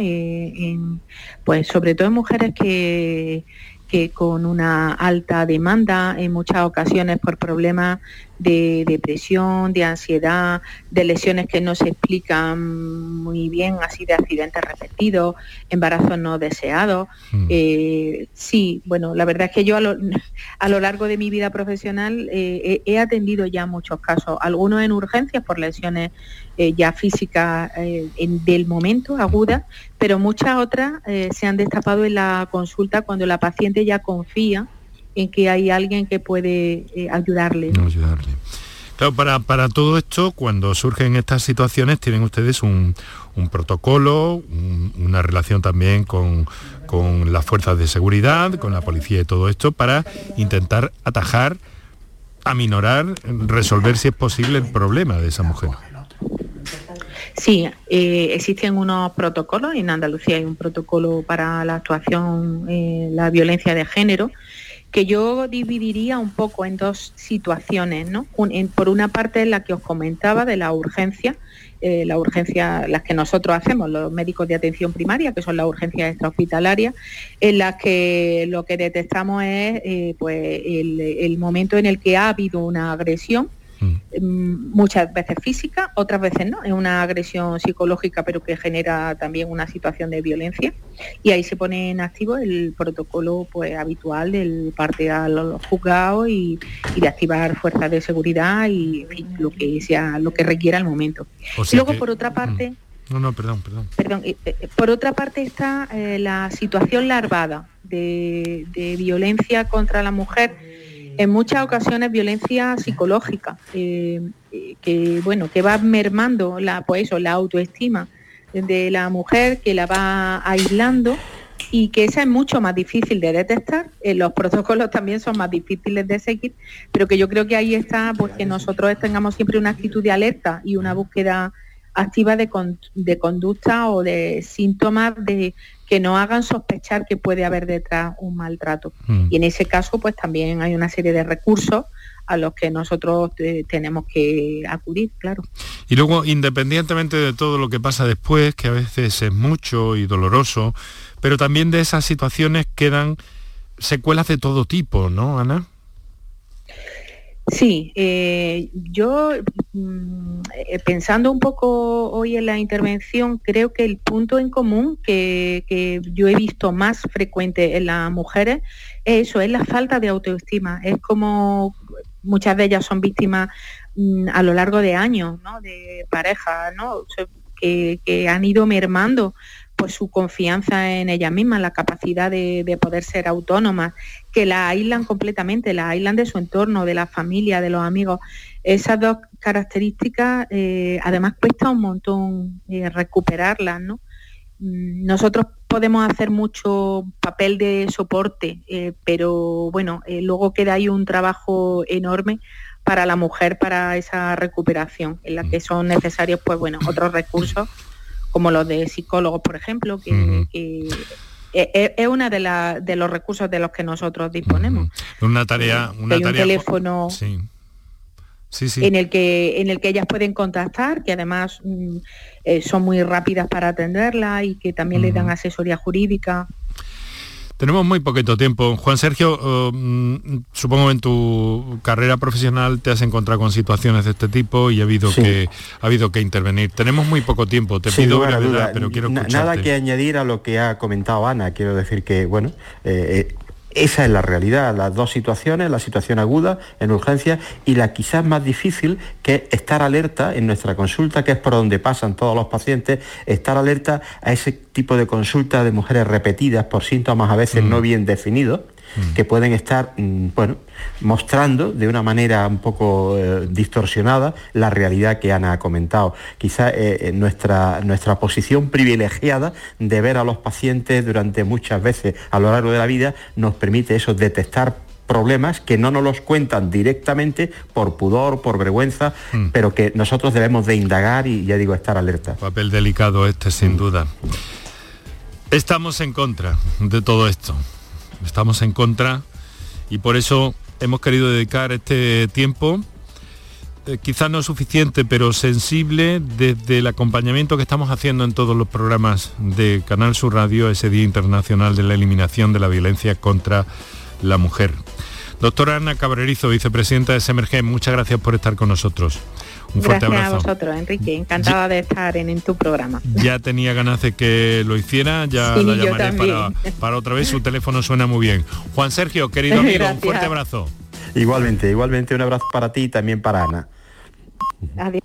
pues sobre todo en mujeres que, que con una alta demanda en muchas ocasiones por problemas de depresión, de ansiedad, de lesiones que no se explican muy bien, así de accidentes repetidos, embarazos no deseados. Mm. Eh, sí, bueno, la verdad es que yo a lo, largo de mi vida profesional eh, he, atendido ya muchos casos, algunos en urgencias por lesiones eh, ya físicas del momento, agudas, pero muchas otras se han destapado en la consulta cuando la paciente ya confía en que hay alguien que puede eh, ayudarle. Claro, para, para, todo esto, cuando surgen estas situaciones, tienen ustedes un, protocolo, una relación también con, con, las fuerzas de seguridad, con la policía y todo esto, para intentar atajar, aminorar, resolver si es posible el problema de esa mujer. Sí, eh, existen unos protocolos, en Andalucía hay un protocolo para la actuación, eh, la violencia de género, que yo dividiría un poco en dos situaciones, ¿no? por una parte la que os comentaba de la urgencia, eh, la urgencia, las que nosotros hacemos, los médicos de atención primaria, que son las urgencias extrahospitalarias, en las que lo que detectamos es eh, pues el, momento en el que ha habido una agresión Mm, muchas veces física, otras veces no, es una agresión psicológica pero que genera también una situación de violencia y ahí se pone en activo el protocolo pues habitual del parte a los juzgados y, de activar fuerzas de seguridad y lo que sea lo que requiera el momento. y luego por otra parte no, no, perdón, perdón. Perdón, eh, eh, por otra parte está eh, la situación larvada de, de violencia contra la mujer en muchas ocasiones violencia psicológica, eh, que bueno, que va mermando la, pues eso, la autoestima de la mujer, que la va aislando y que esa es mucho más difícil de detectar. Eh, los protocolos también son más difíciles de seguir, pero que yo creo que ahí está pues que nosotros tengamos siempre una actitud de alerta y una búsqueda activa de, de conducta o de síntomas de que no hagan sospechar que puede haber detrás un maltrato. Mm. Y en ese caso, pues también hay una serie de recursos a los que nosotros eh, tenemos que acudir, claro. Y luego, independientemente de todo lo que pasa después, que a veces es mucho y doloroso, pero también de esas situaciones quedan secuelas de todo tipo, ¿no, Ana? Sí, eh, yo mm, eh, pensando un poco hoy en la intervención, creo que el punto en común que, yo he visto más frecuente en las mujeres es eso, es la falta de autoestima. Es como muchas de ellas son víctimas mm, a lo largo de años, ¿no? De parejas, ¿no? que, que han ido mermando pues su confianza en ella misma, la capacidad de, poder ser autónoma, que la aíslan completamente, la aíslan de su entorno, de la familia, de los amigos. Esas dos características, eh, además cuesta un montón eh, recuperarlas, ¿no? Mm, nosotros podemos hacer mucho papel de soporte, eh, pero bueno, luego queda ahí un trabajo enorme para la mujer para esa recuperación, en la que son necesarios, pues bueno, otros recursos como los de psicólogos, por ejemplo, que, es una de, de, los recursos de los que nosotros disponemos. Una tarea, una hay un teléfono en el que en el que ellas pueden contactar, que además mm, eh, son muy rápidas para atenderla y que también les dan asesoría jurídica. Tenemos muy poquito tiempo. Juan Sergio, mm, supongo en tu carrera profesional te has encontrado con situaciones de este tipo y ha habido, que, ha habido que intervenir. Tenemos muy poco tiempo, te pido brevedad, pero quiero escucharte. Nada que añadir a lo que ha comentado Ana. Quiero decir que, bueno, eh, eh, Esa es la realidad, las dos situaciones, la situación aguda en urgencia y la quizás más difícil que es estar alerta en nuestra consulta, que es por donde pasan todos los pacientes, estar alerta a ese tipo de consulta de mujeres repetidas por síntomas a veces no bien definidos Mm. que pueden estar, mm, bueno, mostrando de una manera un poco eh, distorsionada la realidad que Ana ha comentado. Quizá eh, eh, nuestra, nuestra posición privilegiada de ver a los pacientes durante muchas veces a lo largo de la vida nos permite eso, detectar problemas que no nos los cuentan directamente por pudor, por vergüenza, mm. pero que nosotros debemos de indagar y ya digo, estar alerta. Papel delicado este, sin duda. Estamos en contra de todo esto estamos en contra y por eso hemos querido dedicar este tiempo, eh, quizás no suficiente, pero sensible desde el acompañamiento que estamos haciendo en todos los programas de Canal Sur Radio, ese Día Internacional de la Eliminación de la Violencia contra la Mujer. Doctora Ana Cabrerizo, vicepresidenta de SMRG, muchas gracias por estar con nosotros. Un fuerte Gracias abrazo. a vosotros, Enrique. Encantada de estar en, tu programa. Ya tenía ganas de que lo hiciera, ya Sí, la llamaré para, otra vez. Su teléfono suena muy bien. Juan Sergio, querido amigo, un fuerte abrazo. Igualmente, igualmente un abrazo para ti y también para Ana. Adiós.